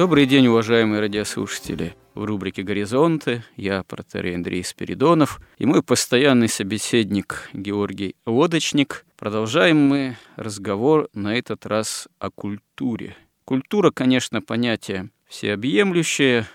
Добрый день, уважаемые радиослушатели. В рубрике «Горизонты» я, протерей Андрей Спиридонов, и мой постоянный собеседник Георгий Лодочник. Продолжаем мы разговор на этот раз о культуре. Культура, конечно, понятие всеобъемлющее,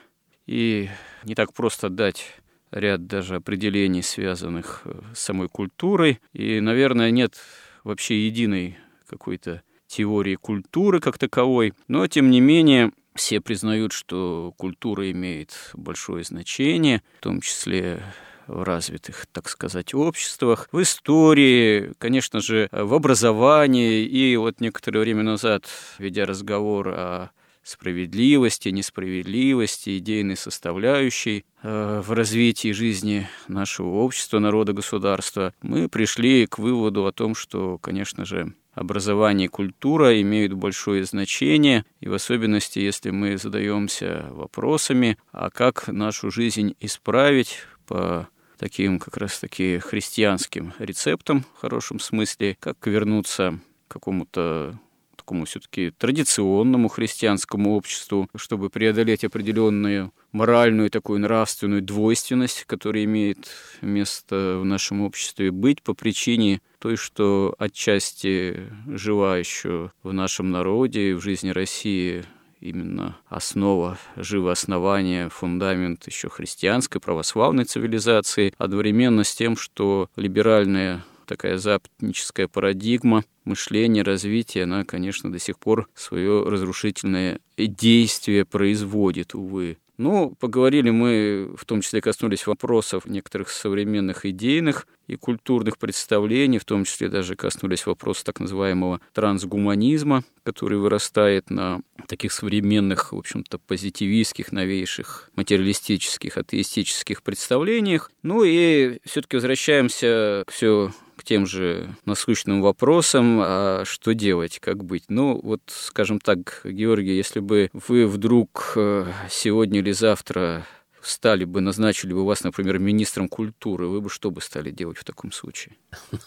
и не так просто дать ряд даже определений, связанных э, с самой культурой. И, наверное, нет вообще единой какой-то теории культуры как таковой. Но, тем не менее, все признают, что культура имеет большое значение, в том числе в развитых, так сказать, обществах, в истории, конечно же, в образовании. И вот некоторое время назад, ведя разговор о справедливости, несправедливости, идейной составляющей э, в развитии жизни нашего общества, народа, государства, мы пришли к выводу о том, что, конечно же, образование и культура имеют большое значение, и в особенности, если мы задаемся вопросами, а как нашу жизнь исправить по таким как раз-таки христианским рецептам, в хорошем смысле, как вернуться к какому-то такому все-таки традиционному христианскому обществу, чтобы преодолеть определенную моральную такую нравственную двойственность, которая имеет место в нашем обществе, быть по причине той, что отчасти жива еще в нашем народе, в жизни России именно основа, живо основание, фундамент еще христианской, православной цивилизации, одновременно с тем, что либеральная такая западническая парадигма мышления, развития, она, конечно, до сих пор свое разрушительное действие производит, увы. Ну, поговорили мы, в том числе коснулись вопросов некоторых современных идейных и культурных представлений, в том числе даже коснулись вопроса так называемого трансгуманизма, который вырастает на таких современных, в общем-то, позитивистских, новейших, материалистических, атеистических представлениях. Ну и все-таки возвращаемся к все к тем же насущным вопросам, а что делать, как быть. Ну, вот, скажем так, Георгий, если бы вы вдруг э, сегодня или завтра стали бы, назначили бы вас, например, министром культуры, вы бы что бы стали делать в таком случае?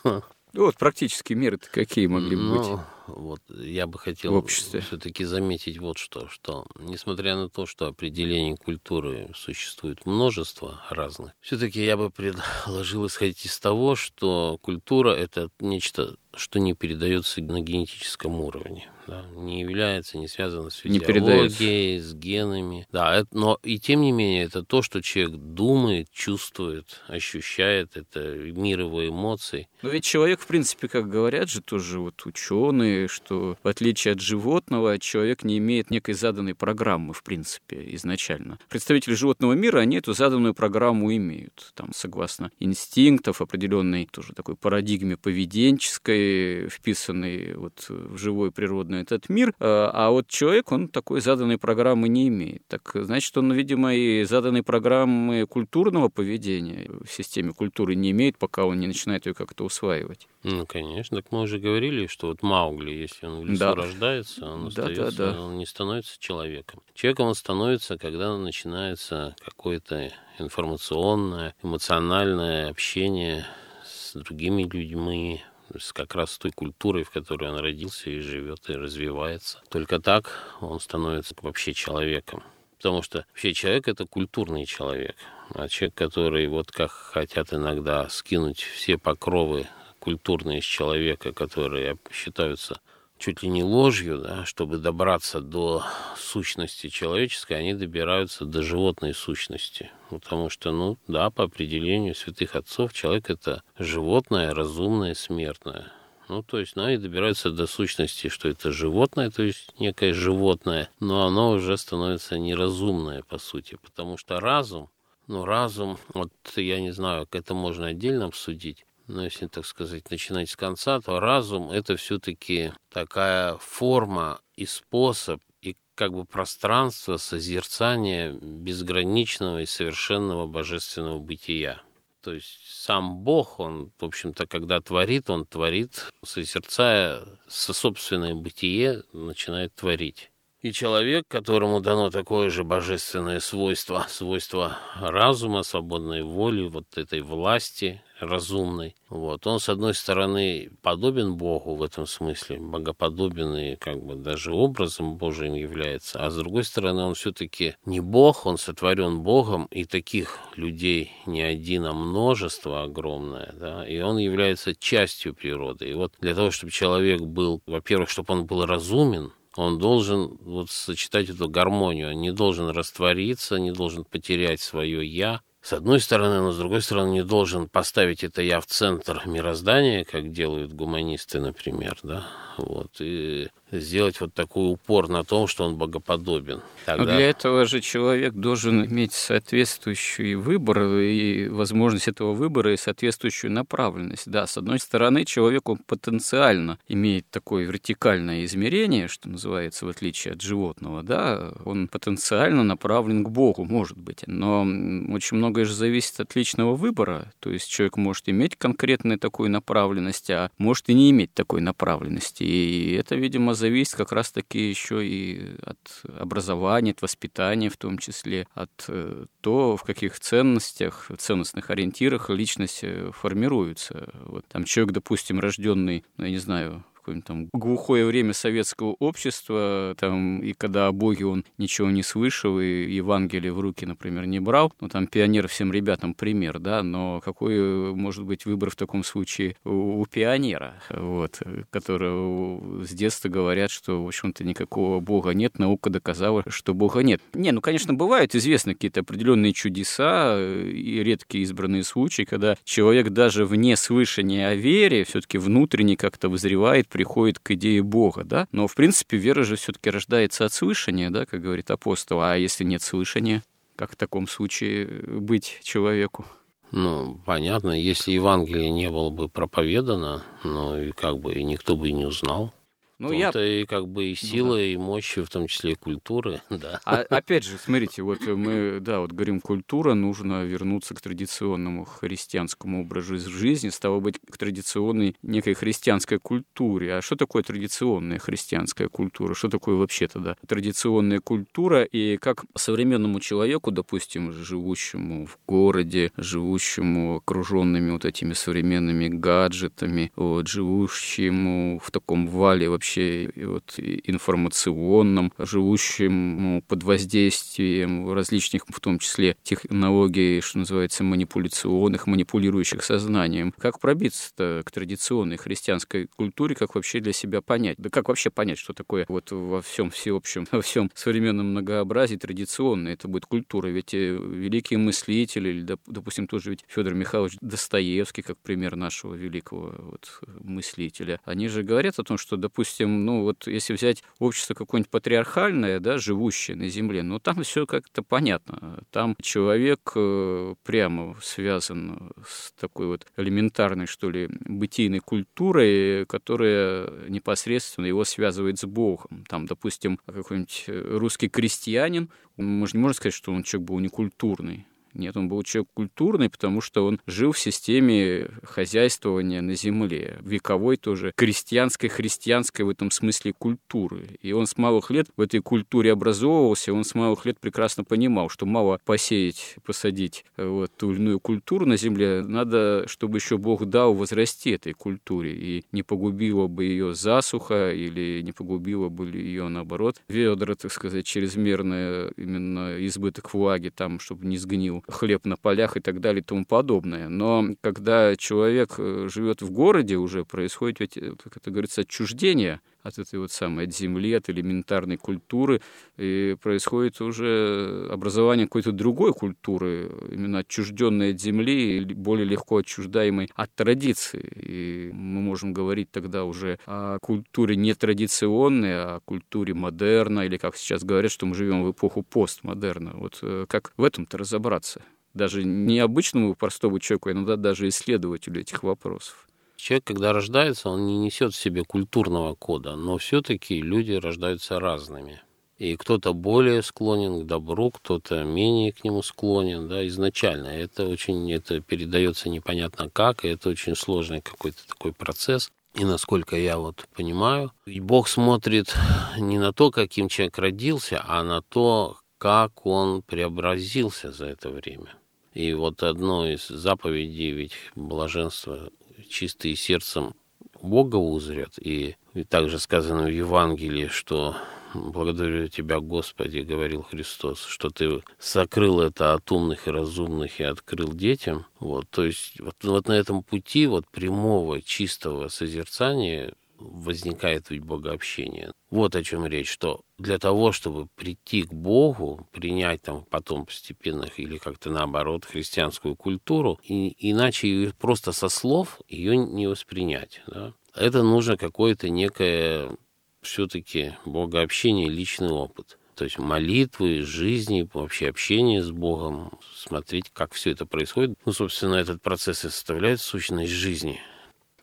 Ну, вот практические меры какие могли бы быть? Вот я бы хотел все-таки заметить вот что, что несмотря на то, что определений культуры существует множество разных, все-таки я бы предложил исходить из того, что культура это нечто, что не передается на генетическом уровне да, не является, не связано с физиологией, с генами. Да, это, но и тем не менее, это то, что человек думает, чувствует, ощущает, это мир его эмоций. Но ведь человек, в принципе, как говорят же тоже вот ученые, что в отличие от животного, человек не имеет некой заданной программы, в принципе, изначально. Представители животного мира, они эту заданную программу имеют, там, согласно инстинктов, определенной тоже такой парадигме поведенческой, вписанной вот в живое природное этот мир, а, а вот человек, он такой заданной программы не имеет. Так значит, он, видимо, и заданной программы культурного поведения в системе культуры не имеет, пока он не начинает ее как-то усваивать. Ну, конечно. Так мы уже говорили, что вот Маугли, если он в лесу да. рождается, он, да, остается, да, да. он не становится человеком. Человеком он становится, когда начинается какое-то информационное, эмоциональное общение с другими людьми, с как раз той культурой, в которой он родился и живет, и развивается. Только так он становится вообще человеком. Потому что вообще человек это культурный человек. А человек, который вот как хотят иногда скинуть все покровы культурные из человека, которые считаются чуть ли не ложью, да, чтобы добраться до сущности человеческой, они добираются до животной сущности. Потому что, ну да, по определению святых отцов, человек это животное, разумное, смертное. Ну, то есть, ну, они добираются до сущности, что это животное, то есть некое животное, но оно уже становится неразумное, по сути, потому что разум, ну, разум, вот я не знаю, это можно отдельно обсудить, но если, так сказать, начинать с конца, то разум — это все-таки такая форма и способ, и как бы пространство созерцания безграничного и совершенного божественного бытия. То есть сам Бог, он, в общем-то, когда творит, он творит, созерцая со собственное бытие, начинает творить. И человек, которому дано такое же божественное свойство, свойство разума, свободной воли, вот этой власти разумной, вот, он, с одной стороны, подобен Богу в этом смысле, богоподобен и как бы даже образом Божиим является, а с другой стороны, он все-таки не Бог, он сотворен Богом, и таких людей не один, а множество огромное, да, и он является частью природы. И вот для того, чтобы человек был, во-первых, чтобы он был разумен, он должен вот сочетать эту гармонию, он не должен раствориться, не должен потерять свое «я», с одной стороны, но с другой стороны не должен поставить это я в центр мироздания, как делают гуманисты, например, да, вот, и сделать вот такой упор на том, что он богоподобен. Тогда... Но для этого же человек должен иметь соответствующий выбор и возможность этого выбора и соответствующую направленность. Да, с одной стороны, человек он потенциально имеет такое вертикальное измерение, что называется, в отличие от животного, да, он потенциально направлен к Богу, может быть, но очень многое же зависит от личного выбора, то есть человек может иметь конкретную такую направленность, а может и не иметь такой направленности, и это, видимо, зависит как раз-таки еще и от образования, от воспитания в том числе, от э, то, в каких ценностях, ценностных ориентирах личность э, формируется. Вот там человек, допустим, рожденный, ну, я не знаю, какое-нибудь там глухое время советского общества, там, и когда о Боге он ничего не слышал, и Евангелие в руки, например, не брал, ну, там, пионер всем ребятам пример, да, но какой может быть выбор в таком случае у, у пионера, вот, которого с детства говорят, что, в общем-то, никакого Бога нет, наука доказала, что Бога нет. Не, ну, конечно, бывают известны какие-то определенные чудеса и редкие избранные случаи, когда человек даже вне слышания о вере все-таки внутренне как-то вызревает, приходит к идее Бога, да? Но, в принципе, вера же все-таки рождается от слышания, да, как говорит апостол. А если нет слышания, как в таком случае быть человеку? Ну, понятно, если Евангелие не было бы проповедано, ну, и как бы никто бы и не узнал. Ну, я... и как бы и сила, ну, да. и мощь, в том числе и культуры, да. А, опять же, смотрите, вот мы, да, вот говорим, культура, нужно вернуться к традиционному христианскому образу жизни, стало быть, к традиционной некой христианской культуре. А что такое традиционная христианская культура? Что такое вообще тогда традиционная культура? И как современному человеку, допустим, живущему в городе, живущему окруженными вот этими современными гаджетами, вот, живущему в таком вале вообще вообще вот, информационном, живущем ну, под воздействием различных, в том числе технологий, что называется, манипуляционных, манипулирующих сознанием. Как пробиться к традиционной христианской культуре, как вообще для себя понять? Да как вообще понять, что такое вот во всем всеобщем, во всем современном многообразии традиционное это будет культура? Ведь э, великие мыслители, или, допустим, тоже ведь Федор Михайлович Достоевский, как пример нашего великого вот, мыслителя, они же говорят о том, что, допустим, допустим, ну вот если взять общество какое-нибудь патриархальное, да, живущее на земле, ну там все как-то понятно. Там человек э, прямо связан с такой вот элементарной, что ли, бытийной культурой, которая непосредственно его связывает с Богом. Там, допустим, какой-нибудь русский крестьянин, мы же не можем сказать, что он человек был некультурный Нет, он был человек культурный, потому что он жил в системе хозяйствования на земле, вековой тоже, крестьянской, христианской в этом смысле культуры. И он с малых лет в этой культуре образовывался, он с малых лет прекрасно понимал, что мало посеять, посадить вот, ту или иную культуру на земле, надо, чтобы еще Бог дал возрасти этой культуре, и не погубило бы ее засуха, или не погубило бы ее, наоборот, ведра, так сказать, чрезмерное именно избыток влаги, там, чтобы не сгнил хлеб на полях и так далее и тому подобное. Но когда человек э, живет в городе, уже происходит ведь, э, как это говорится, отчуждение от этой вот самой, от земли, от элементарной культуры, и происходит уже образование какой-то другой культуры, именно отчужденной от земли, более легко отчуждаемой от традиции. И мы можем говорить тогда уже о культуре не традиционной, а о культуре модерна, или как сейчас говорят, что мы живем в эпоху постмодерна. Вот э, как в этом-то разобраться? Даже не обычному простому человеку, а иногда даже исследователю этих вопросов. Человек, когда рождается, он не несет в себе культурного кода, но все-таки люди рождаются разными. И кто-то более склонен к добру, кто-то менее к нему склонен, да, изначально. Это очень, это передается непонятно как, и это очень сложный какой-то такой процесс. И насколько я вот понимаю, Бог смотрит не на то, каким человек родился, а на то, как он преобразился за это время. И вот одно из заповедей ведь блаженства чистые сердцем Бога узрят. И, и также сказано в Евангелии, что благодарю Тебя, Господи, говорил Христос, что Ты сокрыл это от умных и разумных и открыл детям. Вот, то есть вот, вот на этом пути вот прямого, чистого созерцания возникает ведь богообщение. Вот о чем речь, что для того, чтобы прийти к Богу, принять там потом постепенно или как-то наоборот христианскую культуру, и, иначе просто со слов ее не воспринять. Да? Это нужно какое-то некое все-таки богообщение, личный опыт. То есть молитвы, жизни, вообще общение с Богом, смотреть, как все это происходит. Ну, собственно, этот процесс и составляет сущность жизни.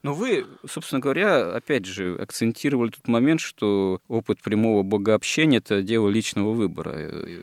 Но вы, собственно говоря, опять же, акцентировали тот момент, что опыт прямого богообщения – это дело личного выбора.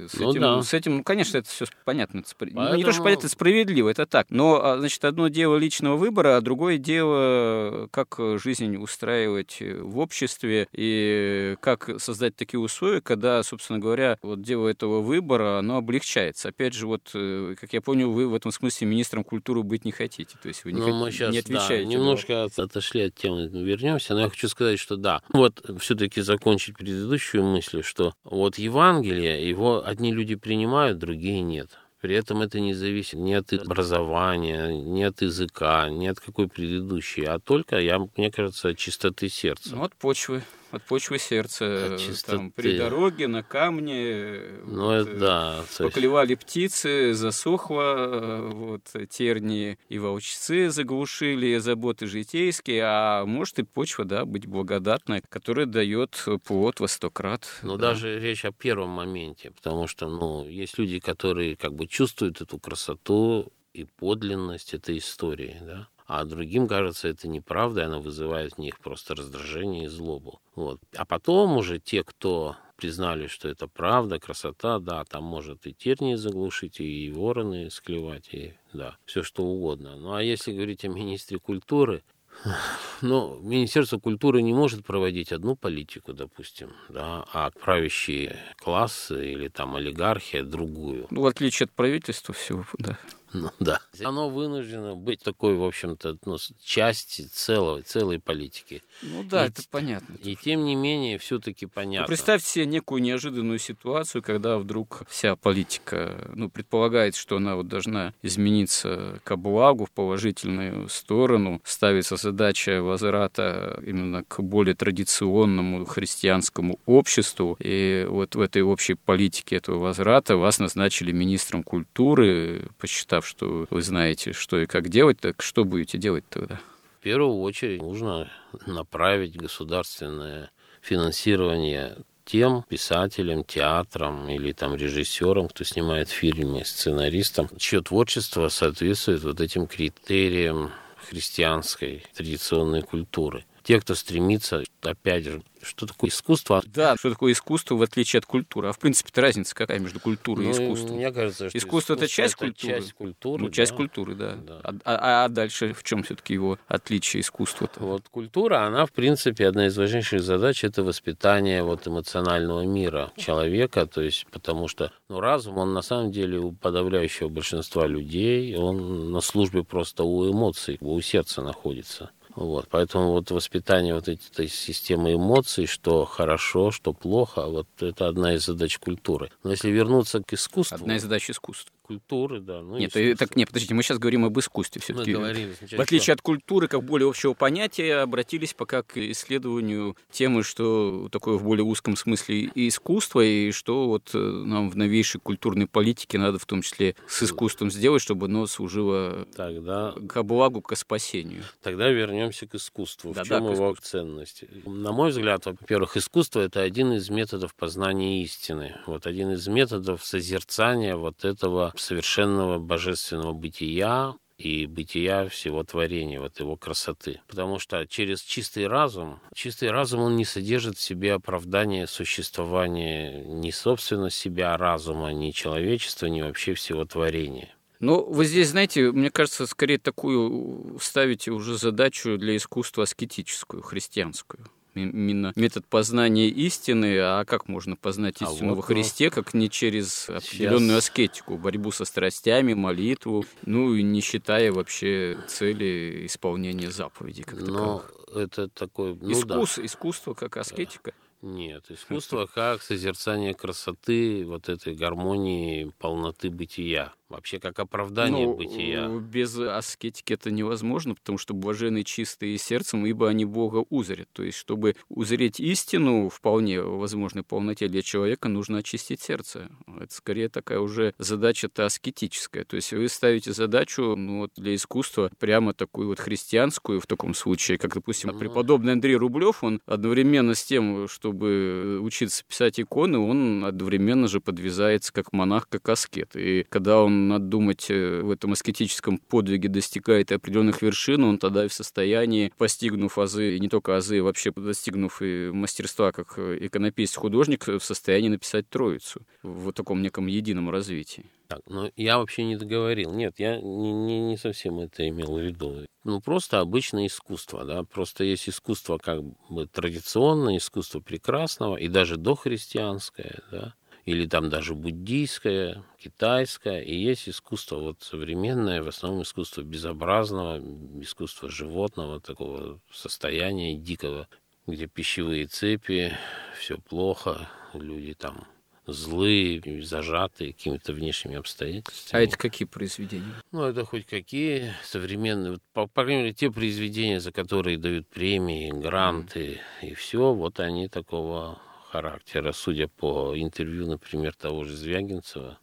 С, ну, этим, да. с этим, ну, конечно, это все понятно. Это Поэтому... Ну, не то, что понятно, это справедливо, это так. Но, а, значит, одно дело личного выбора, а другое дело, как жизнь устраивать в обществе и как создать такие условия, когда, собственно говоря, вот дело этого выбора, оно облегчается. Опять же, вот, э, как я понял, вы в этом смысле министром культуры быть не хотите. То есть вы не, ну, мы сейчас, не отвечаете. Да, немножко отошли от темы, вернемся, но я хочу сказать, что да, вот все-таки закончить предыдущую мысль, что вот Евангелие, его одни люди принимают, другие нет. При этом это не зависит ни от образования, ни от языка, ни от какой предыдущей, а только, я, мне кажется, от чистоты сердца. Ну, от почвы от почвы сердца. От там, при дороге, на камне. Ну, вот, это э, да. Поклевали птицы, засохло, э, вот, тернии и волчцы заглушили, заботы житейские, а может и почва, да, быть благодатная, которая дает плод во сто крат. Ну, да. даже речь о первом моменте, потому что, ну, есть люди, которые как бы чувствуют эту красоту и подлинность этой истории, да а другим кажется это неправда, и она вызывает в них просто раздражение и злобу. Вот. А потом уже те, кто признали, что это правда, красота, да, там может и тернии заглушить, и вороны склевать, и да, все что угодно. Ну а если говорить о министре культуры, ну, Министерство культуры не может проводить одну политику, допустим, да, а правящие классы или там олигархия другую. Ну, в отличие от правительства всего, да. Ну да. Оно вынуждено быть такой, в общем-то, ну, части целой, целой политики. Ну да, и, это понятно. И тем не менее, все-таки понятно. Ну, представьте себе некую неожиданную ситуацию, когда вдруг вся политика, ну, предполагает, что она вот должна измениться к благу, в положительную сторону, ставится задача возврата именно к более традиционному христианскому обществу. И вот в этой общей политике этого возврата вас назначили министром культуры, посчитав сказав, что вы знаете, что и как делать, так что будете делать тогда? В первую очередь нужно направить государственное финансирование тем писателям, театрам или там режиссерам, кто снимает фильмы, сценаристам, чье творчество соответствует вот этим критериям христианской традиционной культуры. Те, кто стремится, опять же, что такое искусство? Да, что такое искусство в отличие от культуры? А в принципе разница какая между культурой ну, и искусством? Мне кажется, что искусство, искусство это часть это культуры. Часть культуры. Ну, часть да. культуры, да. да. А, а, а дальше в чем все-таки его отличие искусства? -то? Вот культура, она в принципе одна из важнейших задач это воспитание вот эмоционального мира человека, то есть потому что ну, разум, он на самом деле у подавляющего большинства людей, он на службе просто у эмоций, у сердца находится. Вот, поэтому вот воспитание вот этой системы эмоций, что хорошо, что плохо, вот это одна из задач культуры. Но если вернуться к искусству... Одна из задач искусства культуры, да. Ну, нет, э, так, нет, подождите, мы сейчас говорим об искусстве все-таки. В отличие от культуры, как более общего понятия, обратились пока к исследованию темы, что такое в более узком смысле и искусство, и что вот э, нам в новейшей культурной политике надо в том числе с искусством сделать, чтобы оно служило Тогда... к благу, к спасению. Тогда вернемся к искусству. Да, в чем да, его ценность? На мой взгляд, во-первых, искусство это один из методов познания истины. Вот один из методов созерцания вот этого совершенного божественного бытия и бытия всего творения, вот его красоты. Потому что через чистый разум, чистый разум, он не содержит в себе оправдания существования ни собственно себя разума, ни человечества, ни вообще всего творения. Но вы здесь, знаете, мне кажется, скорее такую ставите уже задачу для искусства аскетическую, христианскую именно метод познания истины, а как можно познать а истину а во Христе, как не через определенную сейчас... аскетику, борьбу со страстями, молитву, ну и не считая вообще цели исполнения заповедей как Но это такой... Ну, Искус, да. Искусство как аскетика. Нет, искусство как созерцание красоты, вот этой гармонии, полноты бытия вообще как оправдание ну, бытия. Без аскетики это невозможно, потому что блаженны чистые сердцем, ибо они Бога узрят. То есть, чтобы узреть истину вполне возможной полноте для человека, нужно очистить сердце. Это скорее такая уже задача-то аскетическая. То есть вы ставите задачу ну, вот для искусства прямо такую вот христианскую в таком случае, как, допустим, преподобный Андрей Рублев, он одновременно с тем, чтобы учиться писать иконы, он одновременно же подвязается как монах, как аскет. И когда он надо думать, э, в этом аскетическом подвиге достигает определенных вершин, он тогда в состоянии, постигнув азы, и не только азы, а вообще достигнув и мастерства как иконописец, художник, в состоянии написать Троицу в таком неком едином развитии. Так, ну я вообще не договорил. Нет, я не, не, не совсем это имел в виду. Ну, просто обычное искусство, да. Просто есть искусство как бы традиционное, искусство прекрасного и даже дохристианское, да или там даже буддийское, китайское, и есть искусство вот современное, в основном искусство безобразного, искусство животного, такого состояния дикого, где пищевые цепи, все плохо, люди там злые, зажатые какими-то внешними обстоятельствами. А это какие произведения? Ну, это хоть какие современные. По, по крайней мере, те произведения, за которые дают премии, гранты и все, вот они такого характера, судя по интервью, например, того же Звягинцева,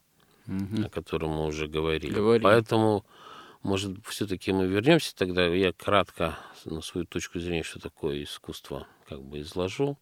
угу. о котором мы уже говорили. Говорим. Поэтому, может, все-таки мы вернемся тогда. Я кратко на свою точку зрения, что такое искусство, как бы изложу.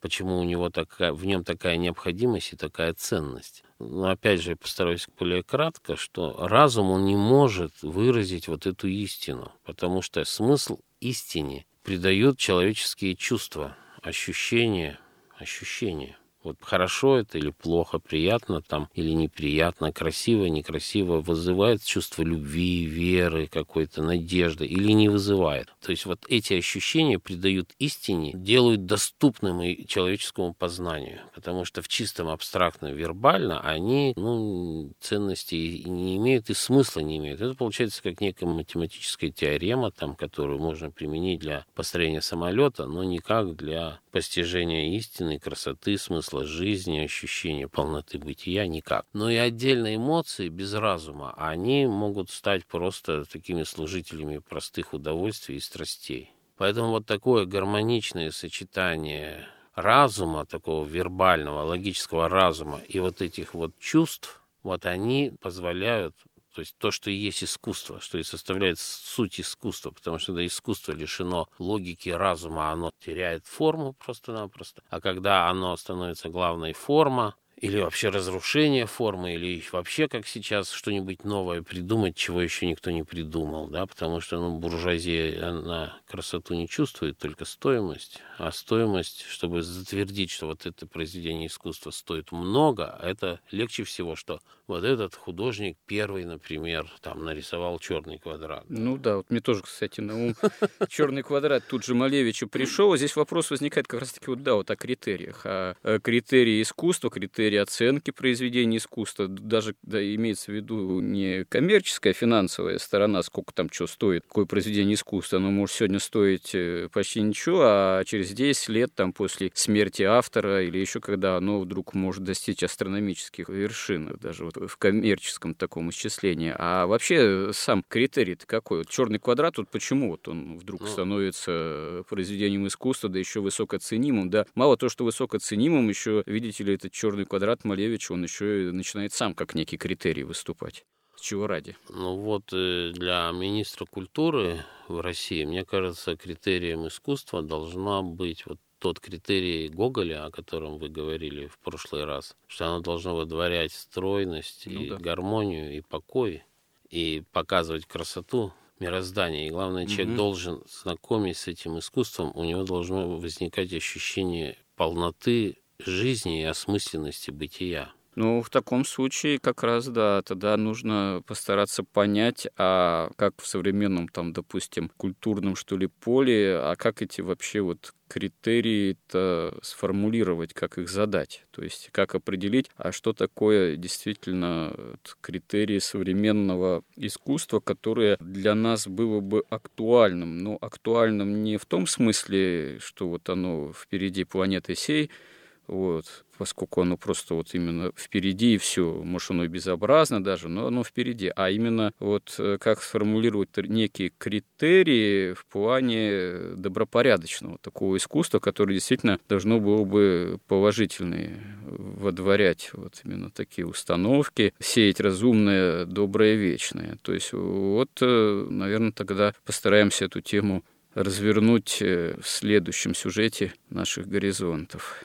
Почему у него такая, в нем такая необходимость и такая ценность. Но опять же, я постараюсь более кратко, что разум, он не может выразить вот эту истину, потому что смысл истине придает человеческие чувства, ощущения, ощущение. Вот хорошо это или плохо, приятно там или неприятно, красиво, некрасиво, вызывает чувство любви, веры, какой-то надежды или не вызывает. То есть вот эти ощущения придают истине, делают доступным и человеческому познанию. Потому что в чистом абстрактном вербально они ну, ценности не имеют и смысла не имеют. Это получается как некая математическая теорема, там, которую можно применить для построения самолета, но никак для постижения истины, красоты, смысла смысла жизни, ощущения полноты бытия никак. Но и отдельные эмоции без разума, они могут стать просто такими служителями простых удовольствий и страстей. Поэтому вот такое гармоничное сочетание разума, такого вербального, логического разума и вот этих вот чувств, вот они позволяют то есть то, что и есть искусство, что и составляет суть искусства, потому что когда искусство лишено логики разума, оно теряет форму просто-напросто. А когда оно становится главной форма, или вообще разрушение формы, или вообще, как сейчас, что-нибудь новое придумать, чего еще никто не придумал, да, потому что, ну, буржуазия, она красоту не чувствует, только стоимость, а стоимость, чтобы затвердить, что вот это произведение искусства стоит много, а это легче всего, что вот этот художник первый, например, там нарисовал черный квадрат. Ну да, вот мне тоже, кстати, на ум черный квадрат тут же Малевичу пришел. Здесь вопрос возникает как раз-таки вот, да, вот о критериях. О э, критерии искусства, критерии оценки произведения искусства. Даже да, имеется в виду не коммерческая, финансовая сторона, сколько там что стоит, какое произведение искусства. Оно может сегодня стоить э, почти ничего, а через 10 лет там после смерти автора или еще когда оно вдруг может достичь астрономических вершин, даже вот в коммерческом таком исчислении. А вообще сам критерий-то какой? Вот черный квадрат, вот почему вот он вдруг ну, становится произведением искусства, да еще высокоценимым, да? Мало то, что высокоценимым, еще, видите ли, этот черный квадрат Малевича, он еще и начинает сам как некий критерий выступать. С чего ради? Ну вот э, для министра культуры в России, мне кажется, критерием искусства должна быть вот тот критерий Гоголя, о котором вы говорили в прошлый раз, что оно должно выдворять стройность ну, и да. гармонию и покой, и показывать красоту мироздания. И главное, человек угу. должен, знакомясь с этим искусством, у него должно возникать ощущение полноты жизни и осмысленности бытия. Ну, в таком случае как раз, да, тогда нужно постараться понять, а как в современном, там, допустим, культурном, что ли, поле, а как эти вообще вот критерии-то сформулировать, как их задать, то есть как определить, а что такое действительно критерии современного искусства, которое для нас было бы актуальным, но актуальным не в том смысле, что вот оно впереди планеты сей, вот, поскольку оно просто вот именно впереди и все, может, оно и безобразно даже, но оно впереди, а именно вот э, как сформулировать некие критерии в плане добропорядочного такого искусства, которое действительно должно было бы положительные водворять вот именно такие установки, сеять разумное, доброе, вечное. То есть вот, э, наверное, тогда постараемся эту тему развернуть э, в следующем сюжете наших горизонтов.